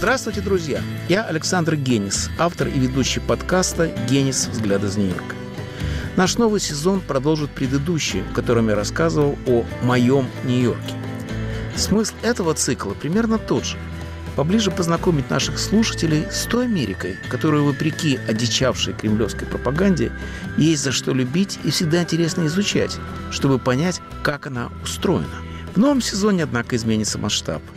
Здравствуйте, друзья! Я Александр Генис, автор и ведущий подкаста «Генис. Взгляд из Нью-Йорка». Наш новый сезон продолжит предыдущий, в котором я рассказывал о моем Нью-Йорке. Смысл этого цикла примерно тот же. Поближе познакомить наших слушателей с той Америкой, которую, вопреки одичавшей кремлевской пропаганде, есть за что любить и всегда интересно изучать, чтобы понять, как она устроена. В новом сезоне, однако, изменится масштаб –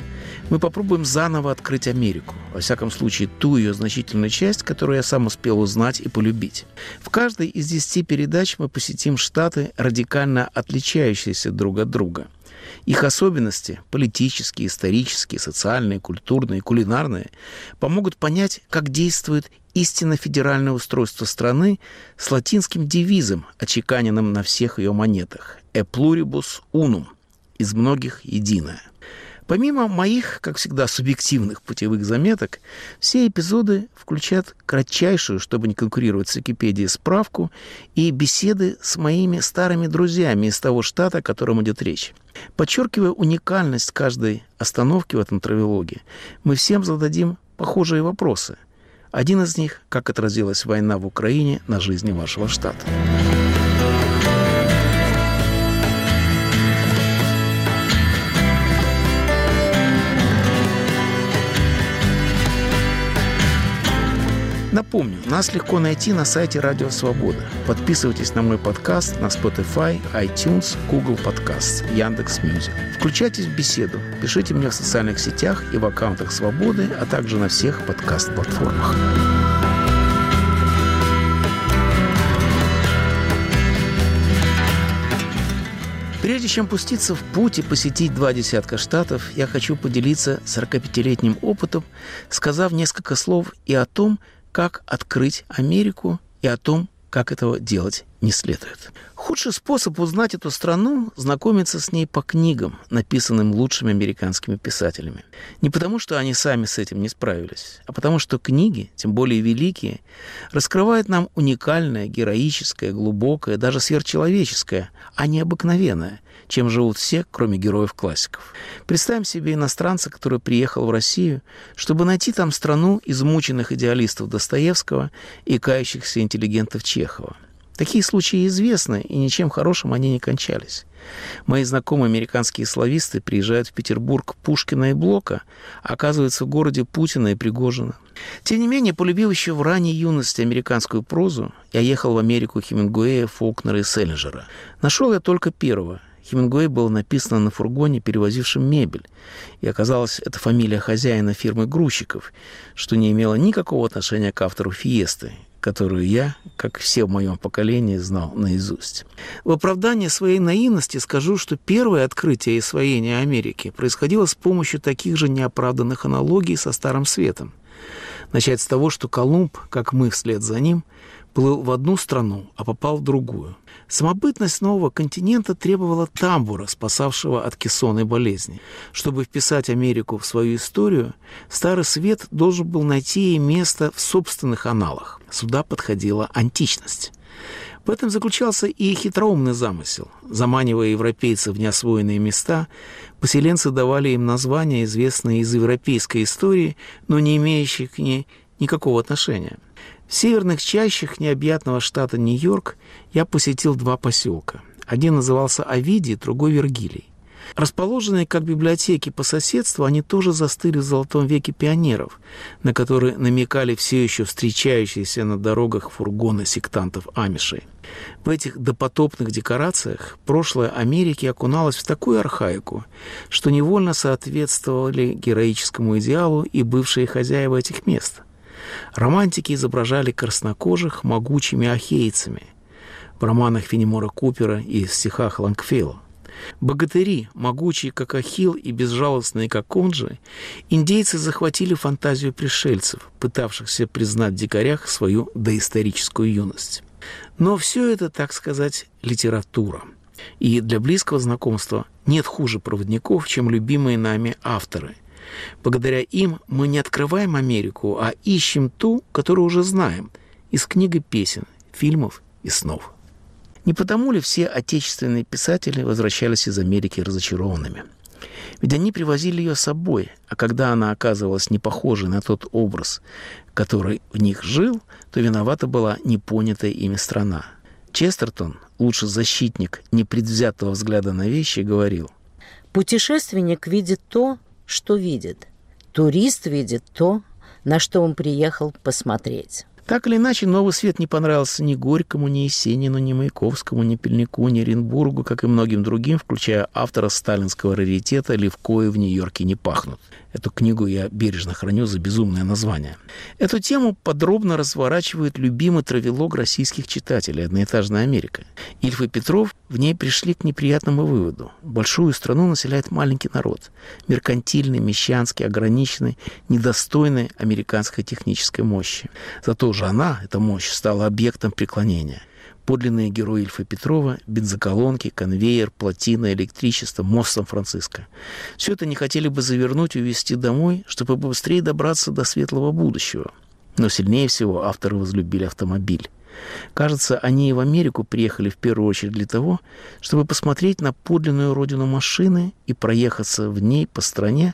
мы попробуем заново открыть Америку, во всяком случае ту ее значительную часть, которую я сам успел узнать и полюбить. В каждой из десяти передач мы посетим штаты, радикально отличающиеся друг от друга. Их особенности – политические, исторические, социальные, культурные, кулинарные – помогут понять, как действует истинно федеральное устройство страны с латинским девизом, очеканенным на всех ее монетах – «E pluribus unum» – «из многих единое». Помимо моих, как всегда, субъективных путевых заметок, все эпизоды включают кратчайшую, чтобы не конкурировать с Википедией, справку и беседы с моими старыми друзьями из того штата, о котором идет речь. Подчеркивая уникальность каждой остановки в этом травелоге, мы всем зададим похожие вопросы. Один из них – как отразилась война в Украине на жизни вашего штата. Напомню, нас легко найти на сайте Радио Свобода. Подписывайтесь на мой подкаст на Spotify, iTunes, Google Podcasts, Яндекс Music. Включайтесь в беседу, пишите мне в социальных сетях и в аккаунтах Свободы, а также на всех подкаст-платформах. Прежде чем пуститься в путь и посетить два десятка штатов, я хочу поделиться 45-летним опытом, сказав несколько слов и о том, как открыть Америку и о том, как этого делать не следует. Худший способ узнать эту страну – знакомиться с ней по книгам, написанным лучшими американскими писателями. Не потому, что они сами с этим не справились, а потому, что книги, тем более великие, раскрывают нам уникальное, героическое, глубокое, даже сверхчеловеческое, а не обыкновенное, чем живут все, кроме героев-классиков. Представим себе иностранца, который приехал в Россию, чтобы найти там страну измученных идеалистов Достоевского и кающихся интеллигентов Чехова. Такие случаи известны, и ничем хорошим они не кончались. Мои знакомые американские слависты приезжают в Петербург Пушкина и Блока, а оказываются в городе Путина и Пригожина. Тем не менее, полюбив еще в ранней юности американскую прозу, я ехал в Америку Хемингуэя, Фолкнера и Селлинджера. Нашел я только первого – Хемингуэй был написано на фургоне, перевозившем мебель. И оказалось, это фамилия хозяина фирмы грузчиков, что не имело никакого отношения к автору «Фиесты», которую я, как все в моем поколении, знал наизусть. В оправдание своей наивности скажу, что первое открытие и освоение Америки происходило с помощью таких же неоправданных аналогий со Старым Светом. Начать с того, что Колумб, как мы вслед за ним, плыл в одну страну, а попал в другую. Самобытность нового континента требовала тамбура, спасавшего от кессонной болезни. Чтобы вписать Америку в свою историю, Старый Свет должен был найти ей место в собственных аналах. Сюда подходила античность. В этом заключался и хитроумный замысел. Заманивая европейцев в неосвоенные места, поселенцы давали им названия, известные из европейской истории, но не имеющие к ней никакого отношения – в северных чащах необъятного штата Нью-Йорк я посетил два поселка. Один назывался Овидий, другой Вергилий. Расположенные как библиотеки по соседству, они тоже застыли в золотом веке пионеров, на которые намекали все еще встречающиеся на дорогах фургоны сектантов Амишей. В этих допотопных декорациях прошлое Америки окуналось в такую архаику, что невольно соответствовали героическому идеалу и бывшие хозяева этих мест – Романтики изображали краснокожих могучими ахейцами в романах Фенемора Купера и в стихах Лангфейла. Богатыри, могучие, как Ахилл, и безжалостные, как он же, индейцы захватили фантазию пришельцев, пытавшихся признать в дикарях свою доисторическую юность. Но все это, так сказать, литература. И для близкого знакомства нет хуже проводников, чем любимые нами авторы, Благодаря им мы не открываем Америку, а ищем ту, которую уже знаем, из книг и песен, фильмов и снов. Не потому ли все отечественные писатели возвращались из Америки разочарованными? Ведь они привозили ее с собой, а когда она оказывалась не похожей на тот образ, который в них жил, то виновата была непонятая ими страна. Честертон, лучший защитник непредвзятого взгляда на вещи, говорил, «Путешественник видит то, что видит. Турист видит то, на что он приехал посмотреть». Так или иначе, новый свет не понравился ни Горькому, ни Есенину, ни Маяковскому, ни Пельнику, ни Оренбургу, как и многим другим, включая автора сталинского раритета «Левкои в Нью-Йорке не пахнут». Эту книгу я бережно храню за безумное название. Эту тему подробно разворачивает любимый травелог российских читателей «Одноэтажная Америка». Ильф и Петров в ней пришли к неприятному выводу. Большую страну населяет маленький народ. Меркантильный, мещанский, ограниченный, недостойный американской технической мощи. Зато же она, эта мощь, стала объектом преклонения – подлинные герои Ильфа Петрова, бензоколонки, конвейер, плотина, электричество, мост Сан-Франциско. Все это не хотели бы завернуть и увезти домой, чтобы побыстрее добраться до светлого будущего. Но сильнее всего авторы возлюбили автомобиль. Кажется, они и в Америку приехали в первую очередь для того, чтобы посмотреть на подлинную родину машины и проехаться в ней по стране,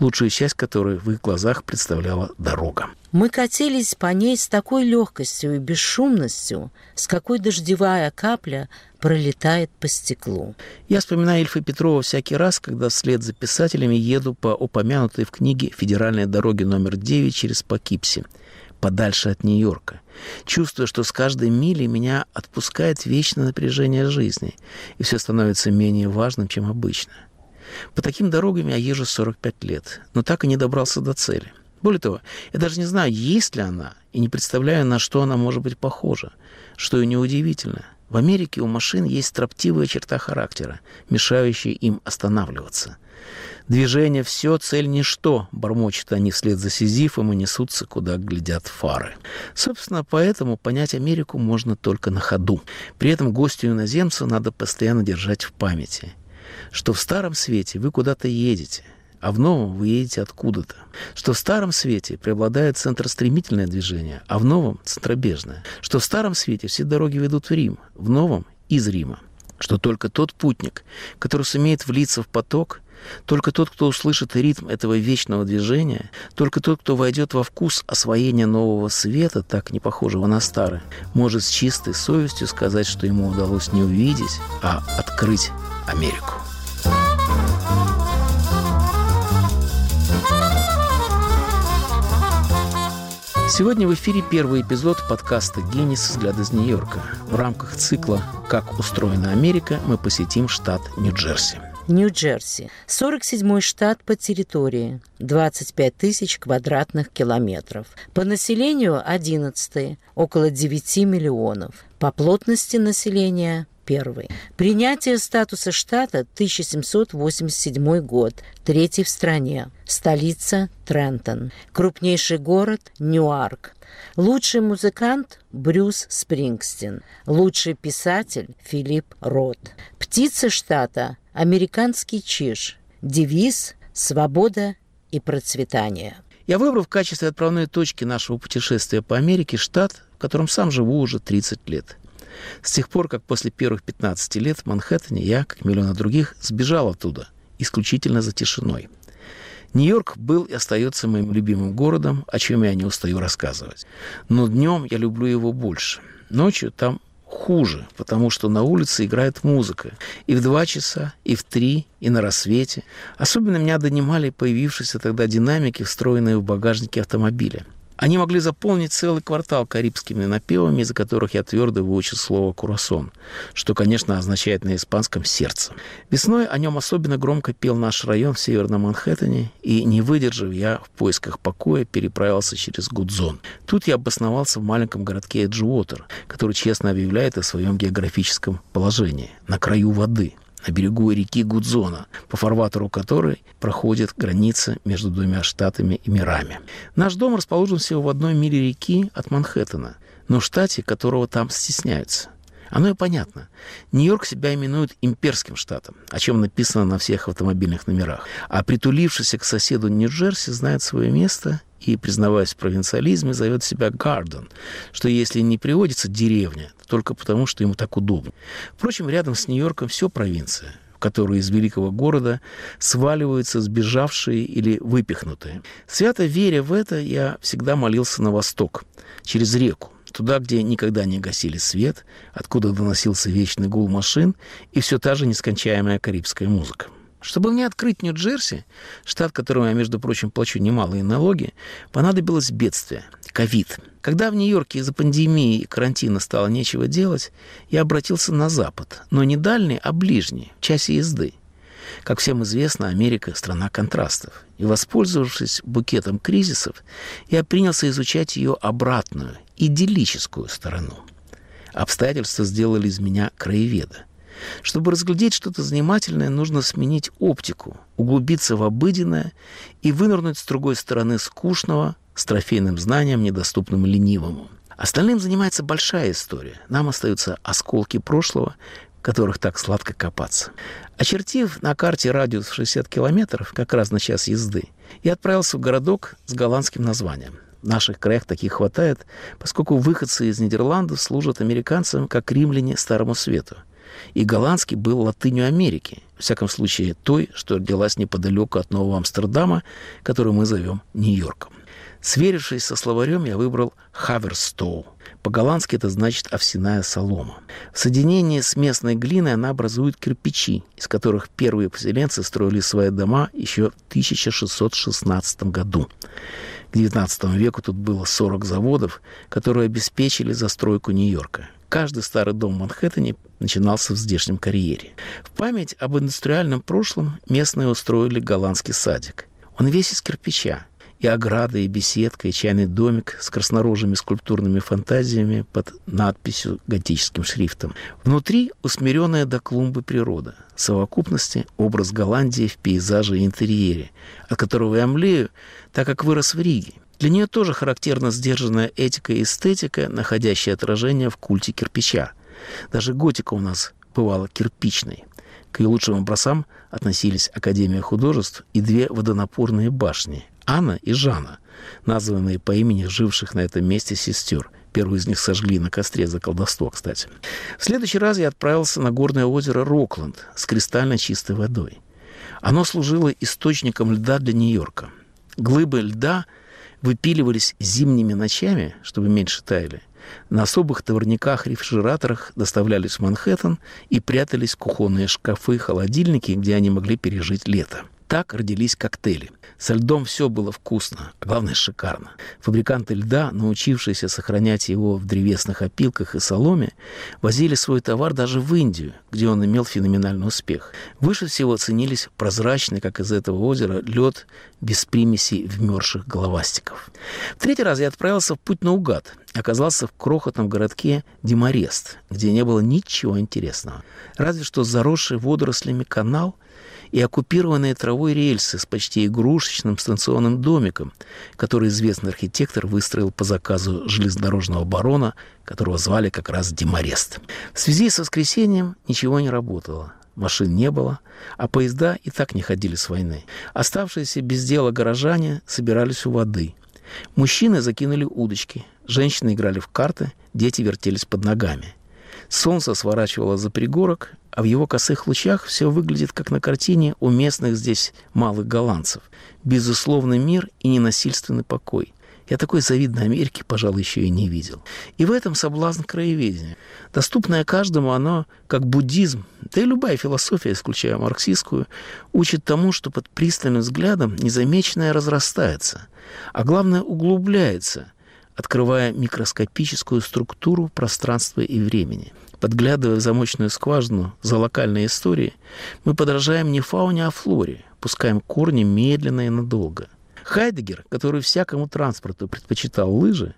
лучшую часть которой в их глазах представляла дорога. Мы катились по ней с такой легкостью и бесшумностью, с какой дождевая капля пролетает по стеклу. Я вспоминаю Ильфа Петрова всякий раз, когда вслед за писателями еду по упомянутой в книге федеральной дороге номер 9 через Покипси, подальше от Нью-Йорка, чувствуя, что с каждой милей меня отпускает вечное напряжение жизни, и все становится менее важным, чем обычно. По таким дорогам я езжу 45 лет, но так и не добрался до цели – более того, я даже не знаю, есть ли она, и не представляю, на что она может быть похожа, что и неудивительно. В Америке у машин есть строптивая черта характера, мешающая им останавливаться. Движение все, цель ничто, бормочут они вслед за Сизифом и несутся, куда глядят фары. Собственно, поэтому понять Америку можно только на ходу. При этом гостю иноземца надо постоянно держать в памяти, что в старом свете вы куда-то едете – а в новом вы едете откуда-то. Что в старом свете преобладает центростремительное движение, а в новом – центробежное. Что в старом свете все дороги ведут в Рим, в новом – из Рима. Что только тот путник, который сумеет влиться в поток, только тот, кто услышит ритм этого вечного движения, только тот, кто войдет во вкус освоения нового света, так не похожего на старый, может с чистой совестью сказать, что ему удалось не увидеть, а открыть Америку. Сегодня в эфире первый эпизод подкаста «Генис. Взгляд из Нью-Йорка». В рамках цикла «Как устроена Америка» мы посетим штат Нью-Джерси. Нью-Джерси. 47-й штат по территории. 25 тысяч квадратных километров. По населению 11 около 9 миллионов. По плотности населения первый. Принятие статуса штата 1787 год, третий в стране. Столица Трентон. Крупнейший город Ньюарк. Лучший музыкант Брюс Спрингстин. Лучший писатель Филипп Рот. Птица штата американский чиж. Девиз «Свобода и процветание». Я выбрал в качестве отправной точки нашего путешествия по Америке штат, в котором сам живу уже 30 лет – с тех пор, как после первых 15 лет в Манхэттене я, как миллионы других, сбежал оттуда, исключительно за тишиной. Нью-Йорк был и остается моим любимым городом, о чем я не устаю рассказывать. Но днем я люблю его больше. Ночью там хуже, потому что на улице играет музыка. И в два часа, и в три, и на рассвете. Особенно меня донимали появившиеся тогда динамики, встроенные в багажнике автомобиля. Они могли заполнить целый квартал карибскими напевами, из-за которых я твердо выучил слово «курасон», что, конечно, означает на испанском «сердце». Весной о нем особенно громко пел наш район в Северном Манхэттене, и, не выдержав, я в поисках покоя переправился через Гудзон. Тут я обосновался в маленьком городке Эджуотер, который честно объявляет о своем географическом положении, на краю воды – на берегу реки Гудзона, по фарватеру которой проходит граница между двумя штатами и мирами. Наш дом расположен всего в одной миле реки от Манхэттена, но в штате, которого там стесняются. Оно и понятно. Нью-Йорк себя именует имперским штатом, о чем написано на всех автомобильных номерах. А притулившийся к соседу Нью-Джерси знает свое место и, признаваясь в провинциализме, зовет себя Гарден, что если не приводится деревня, то только потому, что ему так удобно. Впрочем, рядом с Нью-Йорком все провинция, которую из великого города сваливаются сбежавшие или выпихнутые. Свято веря в это, я всегда молился на восток, через реку, туда, где никогда не гасили свет, откуда доносился вечный гул машин и все та же нескончаемая карибская музыка. Чтобы мне открыть Нью-Джерси, штат, которому я, между прочим, плачу немалые налоги, понадобилось бедствие – ковид. Когда в Нью-Йорке из-за пандемии и карантина стало нечего делать, я обратился на Запад, но не дальний, а ближний, в часе езды. Как всем известно, Америка – страна контрастов. И, воспользовавшись букетом кризисов, я принялся изучать ее обратную, идиллическую сторону. Обстоятельства сделали из меня краеведа – чтобы разглядеть что-то занимательное, нужно сменить оптику, углубиться в обыденное и вынырнуть с другой стороны скучного, с трофейным знанием, недоступным ленивому. Остальным занимается большая история. Нам остаются осколки прошлого, которых так сладко копаться. Очертив на карте радиус в 60 километров, как раз на час езды, я отправился в городок с голландским названием. В наших краях таких хватает, поскольку выходцы из Нидерландов служат американцам как римляне Старому Свету – и голландский был латынью Америки, в всяком случае той, что родилась неподалеку от Нового Амстердама, которую мы зовем Нью-Йорком. Сверившись со словарем, я выбрал «хаверстоу». По-голландски это значит «овсяная солома». В соединении с местной глиной она образует кирпичи, из которых первые поселенцы строили свои дома еще в 1616 году. К XIX веку тут было 40 заводов, которые обеспечили застройку Нью-Йорка. Каждый старый дом в Манхэттене начинался в здешнем карьере. В память об индустриальном прошлом местные устроили голландский садик. Он весь из кирпича. И ограда, и беседка, и чайный домик с краснорожими скульптурными фантазиями под надписью готическим шрифтом. Внутри усмиренная до клумбы природа. Совокупности образ Голландии в пейзаже и интерьере, от которого я млею, так как вырос в Риге. Для нее тоже характерна сдержанная этика и эстетика, находящая отражение в культе кирпича. Даже готика у нас бывала кирпичной. К ее лучшим образцам относились Академия художеств и две водонапорные башни – Анна и Жанна, названные по имени живших на этом месте сестер. Первую из них сожгли на костре за колдовство, кстати. В следующий раз я отправился на горное озеро Рокленд с кристально чистой водой. Оно служило источником льда для Нью-Йорка. Глыбы льда – выпиливались зимними ночами, чтобы меньше таяли. На особых товарниках-рефрижераторах доставлялись в Манхэттен и прятались кухонные шкафы, холодильники, где они могли пережить лето. Так родились коктейли. Со льдом все было вкусно, а главное шикарно. Фабриканты льда, научившиеся сохранять его в древесных опилках и соломе, возили свой товар даже в Индию, где он имел феноменальный успех. Выше всего ценились прозрачный, как из этого озера, лед без примесей вмерзших головастиков. В третий раз я отправился в путь наугад оказался в крохотном городке Демарест, где не было ничего интересного. Разве что заросший водорослями канал – и оккупированные травой рельсы с почти игрушечным станционным домиком, который известный архитектор выстроил по заказу железнодорожного барона, которого звали как раз Демарест. В связи с воскресением ничего не работало. Машин не было, а поезда и так не ходили с войны. Оставшиеся без дела горожане собирались у воды. Мужчины закинули удочки, женщины играли в карты, дети вертелись под ногами. Солнце сворачивало за пригорок, а в его косых лучах все выглядит как на картине у местных здесь малых голландцев. Безусловный мир и ненасильственный покой. Я такой завидной Америки, пожалуй, еще и не видел. И в этом соблазн краеведения. Доступное каждому оно, как буддизм, да и любая философия, исключая марксистскую, учит тому, что под пристальным взглядом незамеченное разрастается, а главное углубляется, открывая микроскопическую структуру пространства и времени – Подглядывая в замочную скважину за локальной историей, мы подражаем не фауне, а флоре, пускаем корни медленно и надолго. Хайдегер, который всякому транспорту предпочитал лыжи,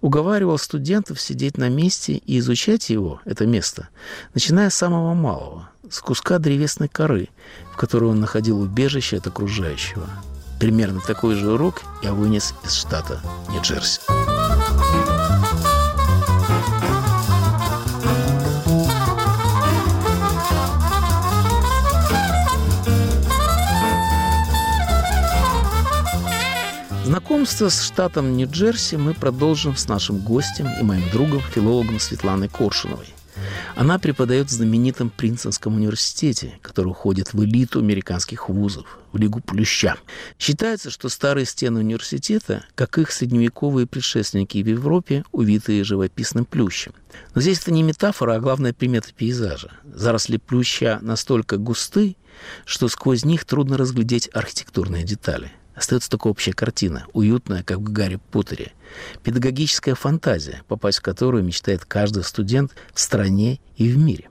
уговаривал студентов сидеть на месте и изучать его, это место, начиная с самого малого, с куска древесной коры, в которой он находил убежище от окружающего. Примерно такой же урок я вынес из штата Нью-Джерси. Знакомство с штатом Нью-Джерси мы продолжим с нашим гостем и моим другом, филологом Светланой Коршуновой. Она преподает в знаменитом Принстонском университете, который уходит в элиту американских вузов, в Лигу Плюща. Считается, что старые стены университета, как их средневековые предшественники в Европе, увитые живописным плющем. Но здесь это не метафора, а главная примета пейзажа. Заросли плюща настолько густы, что сквозь них трудно разглядеть архитектурные детали – Остается только общая картина, уютная, как в Гарри Поттере. Педагогическая фантазия, попасть в которую мечтает каждый студент в стране и в мире.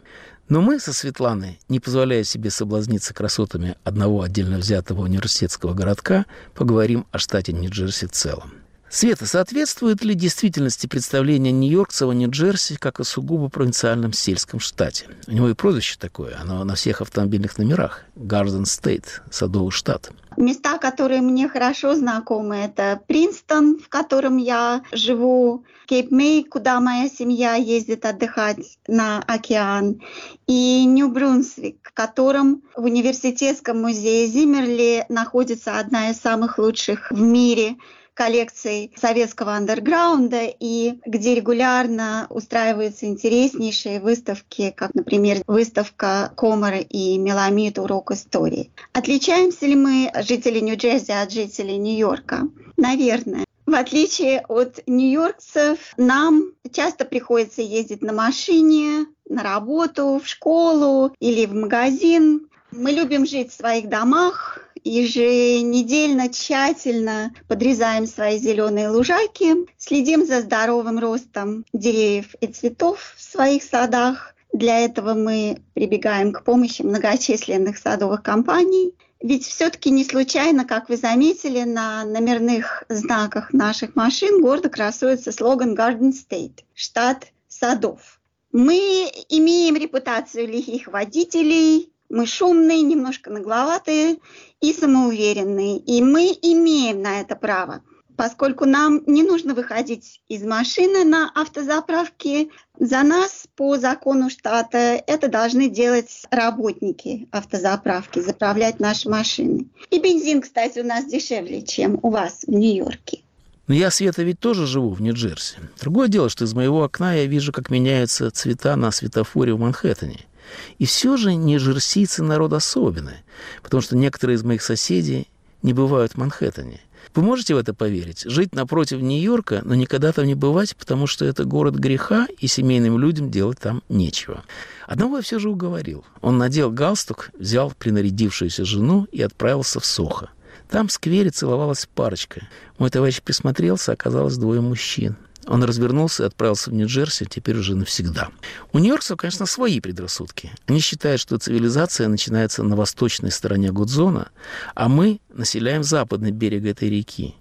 Но мы со Светланой, не позволяя себе соблазниться красотами одного отдельно взятого университетского городка, поговорим о штате Нью-Джерси в целом. Света, соответствует ли действительности представление нью-йоркца о Нью-Джерси как о сугубо провинциальном сельском штате? У него и прозвище такое, оно на всех автомобильных номерах. Гарден Стейт, садовый штат. Места, которые мне хорошо знакомы, это Принстон, в котором я живу, Кейп Мэй, куда моя семья ездит отдыхать на океан, и Нью-Брунсвик, в котором в университетском музее Зиммерли находится одна из самых лучших в мире коллекций советского андерграунда и где регулярно устраиваются интереснейшие выставки, как, например, выставка Комара и Меламид «Урок истории». Отличаемся ли мы, жители Нью-Джерси, от жителей Нью-Йорка? Наверное. В отличие от нью-йоркцев, нам часто приходится ездить на машине, на работу, в школу или в магазин. Мы любим жить в своих домах, еженедельно тщательно подрезаем свои зеленые лужайки, следим за здоровым ростом деревьев и цветов в своих садах. Для этого мы прибегаем к помощи многочисленных садовых компаний. Ведь все-таки не случайно, как вы заметили, на номерных знаках наших машин гордо красуется слоган Garden State – штат садов. Мы имеем репутацию лихих водителей, мы шумные, немножко нагловатые и самоуверенные. И мы имеем на это право, поскольку нам не нужно выходить из машины на автозаправке. За нас по закону штата это должны делать работники автозаправки, заправлять наши машины. И бензин, кстати, у нас дешевле, чем у вас в Нью-Йорке. Но я, Света, ведь тоже живу в Нью-Джерси. Другое дело, что из моего окна я вижу, как меняются цвета на светофоре в Манхэттене. И все же нью-джерсийцы народ особенный, потому что некоторые из моих соседей не бывают в Манхэттене. Вы можете в это поверить? Жить напротив Нью-Йорка, но никогда там не бывать, потому что это город греха, и семейным людям делать там нечего. Одного я все же уговорил. Он надел галстук, взял принарядившуюся жену и отправился в Сохо. Там в сквере целовалась парочка. Мой товарищ присмотрелся, оказалось двое мужчин. Он развернулся и отправился в Нью-Джерси, теперь уже навсегда. У нью-йоркцев, конечно, свои предрассудки. Они считают, что цивилизация начинается на восточной стороне Гудзона, а мы населяем западный берег этой реки.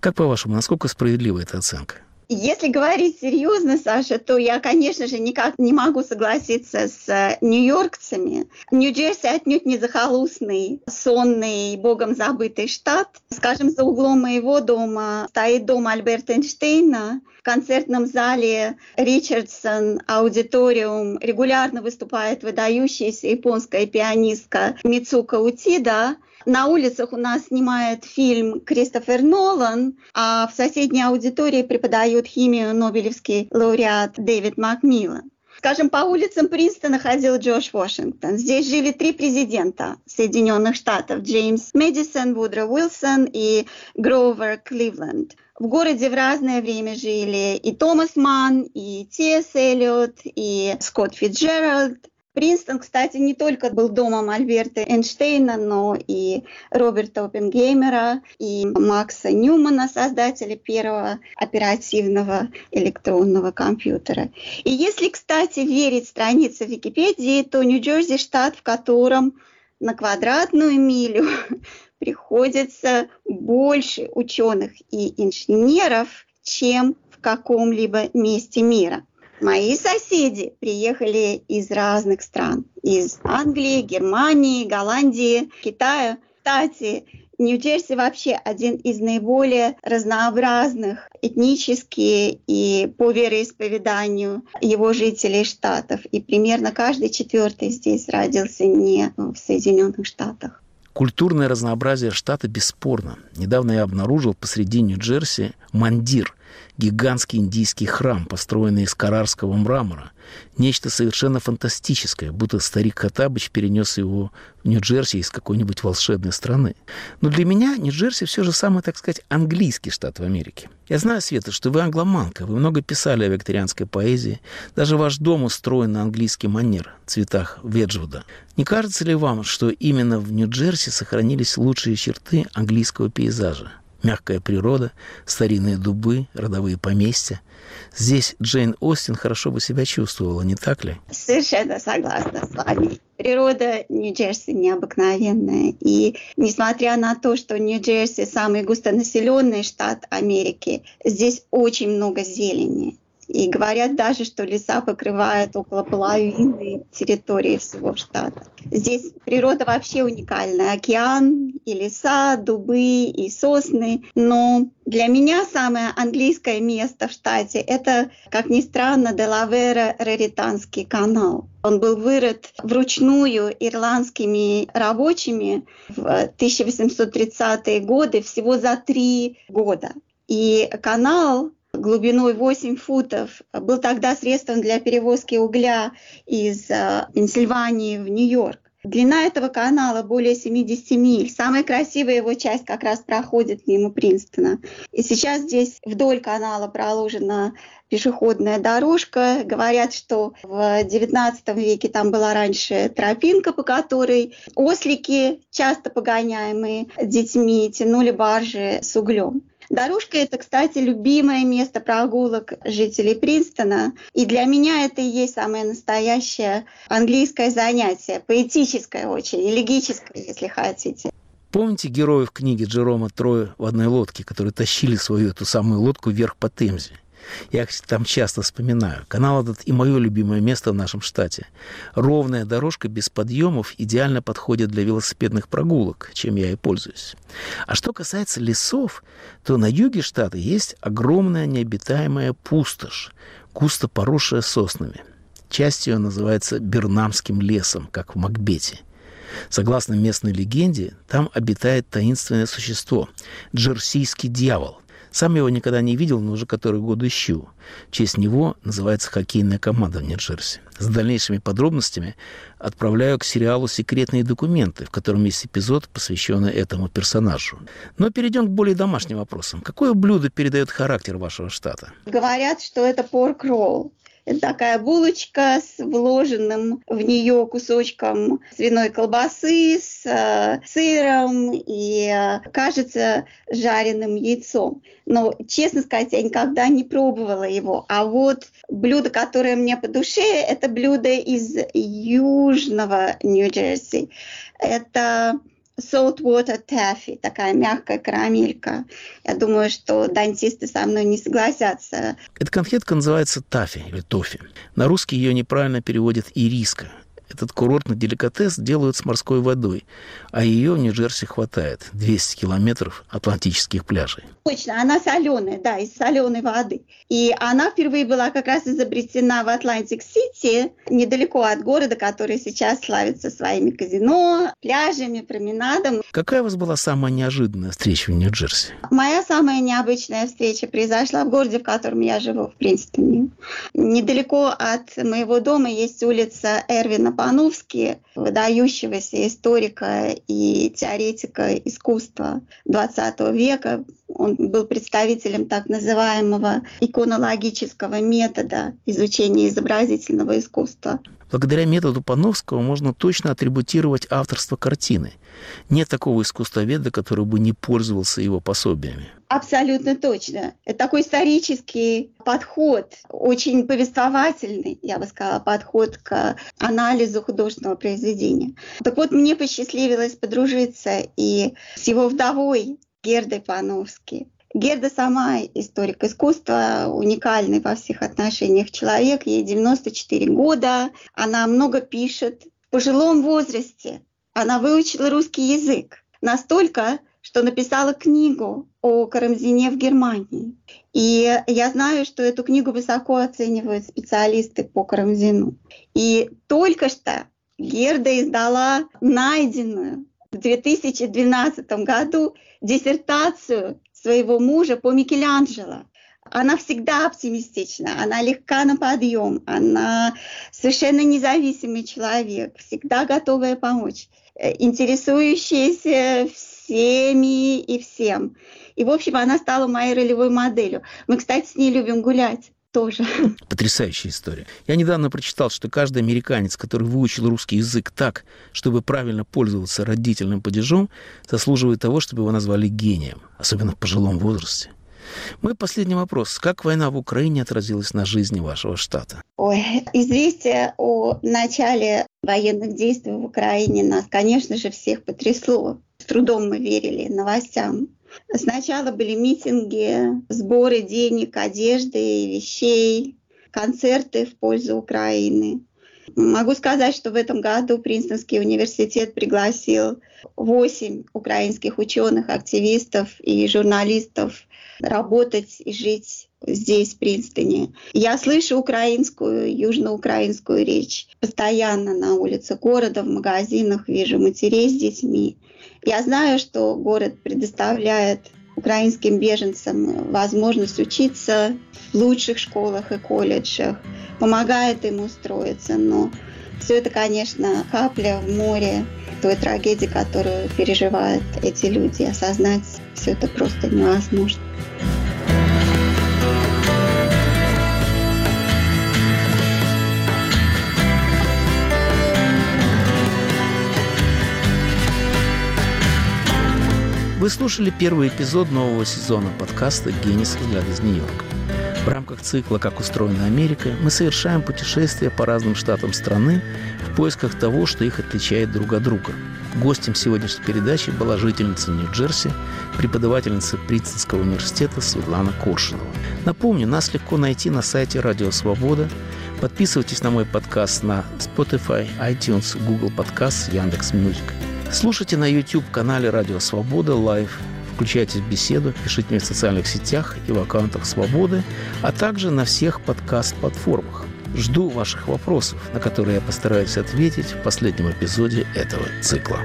Как по-вашему, насколько справедлива эта оценка? Если говорить серьезно, Саша, то я, конечно же, никак не могу согласиться с э, нью-йоркцами. Нью-Джерси отнюдь не захолустный, сонный, богом забытый штат. Скажем, за углом моего дома стоит дом Альберта Эйнштейна. В концертном зале Ричардсон Аудиториум регулярно выступает выдающаяся японская пианистка Мицука Утида. На улицах у нас снимает фильм Кристофер Нолан, а в соседней аудитории преподает химию Нобелевский лауреат Дэвид Макмиллан. Скажем, по улицам Принстона ходил Джордж Вашингтон. Здесь жили три президента Соединенных Штатов. Джеймс Мэдисон, Вудро Уилсон и Гровер Кливленд. В городе в разное время жили и Томас Ман, и Тесс Эллиот, и Скотт Фитджеральд, Принстон, кстати, не только был домом Альберта Эйнштейна, но и Роберта Оппенгеймера, и Макса Ньюмана, создателя первого оперативного электронного компьютера. И если, кстати, верить странице Википедии, то Нью-Джерси штат, в котором на квадратную милю приходится больше ученых и инженеров, чем в каком-либо месте мира. Мои соседи приехали из разных стран. Из Англии, Германии, Голландии, Китая. Кстати, Нью-Джерси вообще один из наиболее разнообразных этнически и по вероисповеданию его жителей штатов. И примерно каждый четвертый здесь родился не в Соединенных Штатах. Культурное разнообразие штата бесспорно. Недавно я обнаружил посреди Нью-Джерси мандир гигантский индийский храм, построенный из карарского мрамора. Нечто совершенно фантастическое, будто старик Хатабыч перенес его в Нью-Джерси из какой-нибудь волшебной страны. Но для меня Нью-Джерси все же самый, так сказать, английский штат в Америке. Я знаю, Света, что вы англоманка, вы много писали о викторианской поэзии. Даже ваш дом устроен на английский манер, цветах Веджвуда. Не кажется ли вам, что именно в Нью-Джерси сохранились лучшие черты английского пейзажа? Мягкая природа, старинные дубы, родовые поместья. Здесь Джейн Остин хорошо бы себя чувствовала, не так ли? Совершенно согласна с вами. Природа Нью-Джерси необыкновенная. И несмотря на то, что Нью-Джерси самый густонаселенный штат Америки, здесь очень много зелени. И говорят даже, что леса покрывают около половины территории всего штата. Здесь природа вообще уникальная. Океан и леса, дубы и сосны. Но для меня самое английское место в штате – это, как ни странно, Делавера Раританский канал. Он был вырыт вручную ирландскими рабочими в 1830-е годы всего за три года. И канал глубиной 8 футов, был тогда средством для перевозки угля из э, Пенсильвании в Нью-Йорк. Длина этого канала более 70 миль. Самая красивая его часть как раз проходит мимо Принстона. И сейчас здесь вдоль канала проложена пешеходная дорожка. Говорят, что в XIX веке там была раньше тропинка, по которой ослики, часто погоняемые детьми, тянули баржи с углем. Дорожка — это, кстати, любимое место прогулок жителей Принстона. И для меня это и есть самое настоящее английское занятие, поэтическое очень, элегическое, если хотите. Помните героев книги Джерома «Трое в одной лодке», которые тащили свою эту самую лодку вверх по Темзе? Я там часто вспоминаю. Канал этот и мое любимое место в нашем штате. Ровная дорожка без подъемов идеально подходит для велосипедных прогулок, чем я и пользуюсь. А что касается лесов, то на юге штата есть огромная необитаемая пустошь, густо поросшая соснами. Часть ее называется Бернамским лесом, как в Макбете. Согласно местной легенде, там обитает таинственное существо – джерсийский дьявол – сам его никогда не видел, но уже который год ищу. В честь него называется хоккейная команда в Нью-Джерси. С дальнейшими подробностями отправляю к сериалу «Секретные документы», в котором есть эпизод, посвященный этому персонажу. Но перейдем к более домашним вопросам. Какое блюдо передает характер вашего штата? Говорят, что это порк-ролл. Такая булочка с вложенным в нее кусочком свиной колбасы с э, сыром и, э, кажется, жареным яйцом. Но, честно сказать, я никогда не пробовала его. А вот блюдо, которое мне по душе, это блюдо из южного Нью-Джерси. Это saltwater taffy, такая мягкая карамелька. Я думаю, что дантисты со мной не согласятся. Эта конфетка называется taffy или toffee. На русский ее неправильно переводят ириска. Этот курортный деликатес делают с морской водой, а ее в Нью-Джерси хватает 200 километров атлантических пляжей. Точно, она соленая, да, из соленой воды. И она впервые была как раз изобретена в Атлантик-Сити, недалеко от города, который сейчас славится своими казино, пляжами, променадом. Какая у вас была самая неожиданная встреча в Нью-Джерси? Моя самая необычная встреча произошла в городе, в котором я живу, в Принстоне. Недалеко от моего дома есть улица Эрвина Пановский, выдающегося историка и теоретика искусства XX века. Он был представителем так называемого иконологического метода изучения изобразительного искусства. Благодаря методу Пановского можно точно атрибутировать авторство картины. Нет такого искусствоведа, который бы не пользовался его пособиями. Абсолютно точно. Это такой исторический подход, очень повествовательный, я бы сказала, подход к анализу художественного произведения. Так вот, мне посчастливилось подружиться и с его вдовой Гердой Пановски. Герда сама историк искусства, уникальный во всех отношениях человек, ей 94 года, она много пишет. В пожилом возрасте она выучила русский язык настолько, что написала книгу о Карамзине в Германии. И я знаю, что эту книгу высоко оценивают специалисты по Карамзину. И только что Герда издала найденную в 2012 году диссертацию своего мужа по Микеланджело. Она всегда оптимистична, она легка на подъем, она совершенно независимый человек, всегда готовая помочь, э, интересующаяся всеми и всем. И, в общем, она стала моей ролевой моделью. Мы, кстати, с ней любим гулять тоже. Потрясающая история. Я недавно прочитал, что каждый американец, который выучил русский язык так, чтобы правильно пользоваться родительным падежом, заслуживает того, чтобы его назвали гением, особенно в пожилом возрасте. Мой последний вопрос. Как война в Украине отразилась на жизни вашего штата? Ой, известие о начале военных действий в Украине нас, конечно же, всех потрясло. С трудом мы верили новостям. Сначала были митинги, сборы денег, одежды, вещей, концерты в пользу Украины. Могу сказать, что в этом году Принстонский университет пригласил 8 украинских ученых, активистов и журналистов работать и жить здесь, в Принстоне. Я слышу украинскую, южноукраинскую речь постоянно на улице города, в магазинах, вижу матерей с детьми. Я знаю, что город предоставляет украинским беженцам возможность учиться в лучших школах и колледжах, помогает им устроиться, но все это, конечно, капля в море той трагедии, которую переживают эти люди. Осознать все это просто невозможно. Вы слушали первый эпизод нового сезона подкаста «Генис. Взгляд из Нью-Йорка». В рамках цикла «Как устроена Америка» мы совершаем путешествия по разным штатам страны в поисках того, что их отличает друг от друга. Гостем сегодняшней передачи была жительница Нью-Джерси, преподавательница Принстонского университета Светлана Коршунова. Напомню, нас легко найти на сайте Радио Свобода. Подписывайтесь на мой подкаст на Spotify, iTunes, Google Podcast, Яндекс.Music. Слушайте на YouTube-канале «Радио Свобода» Live. Включайтесь в беседу, пишите мне в социальных сетях и в аккаунтах «Свободы», а также на всех подкаст-платформах. Жду ваших вопросов, на которые я постараюсь ответить в последнем эпизоде этого цикла.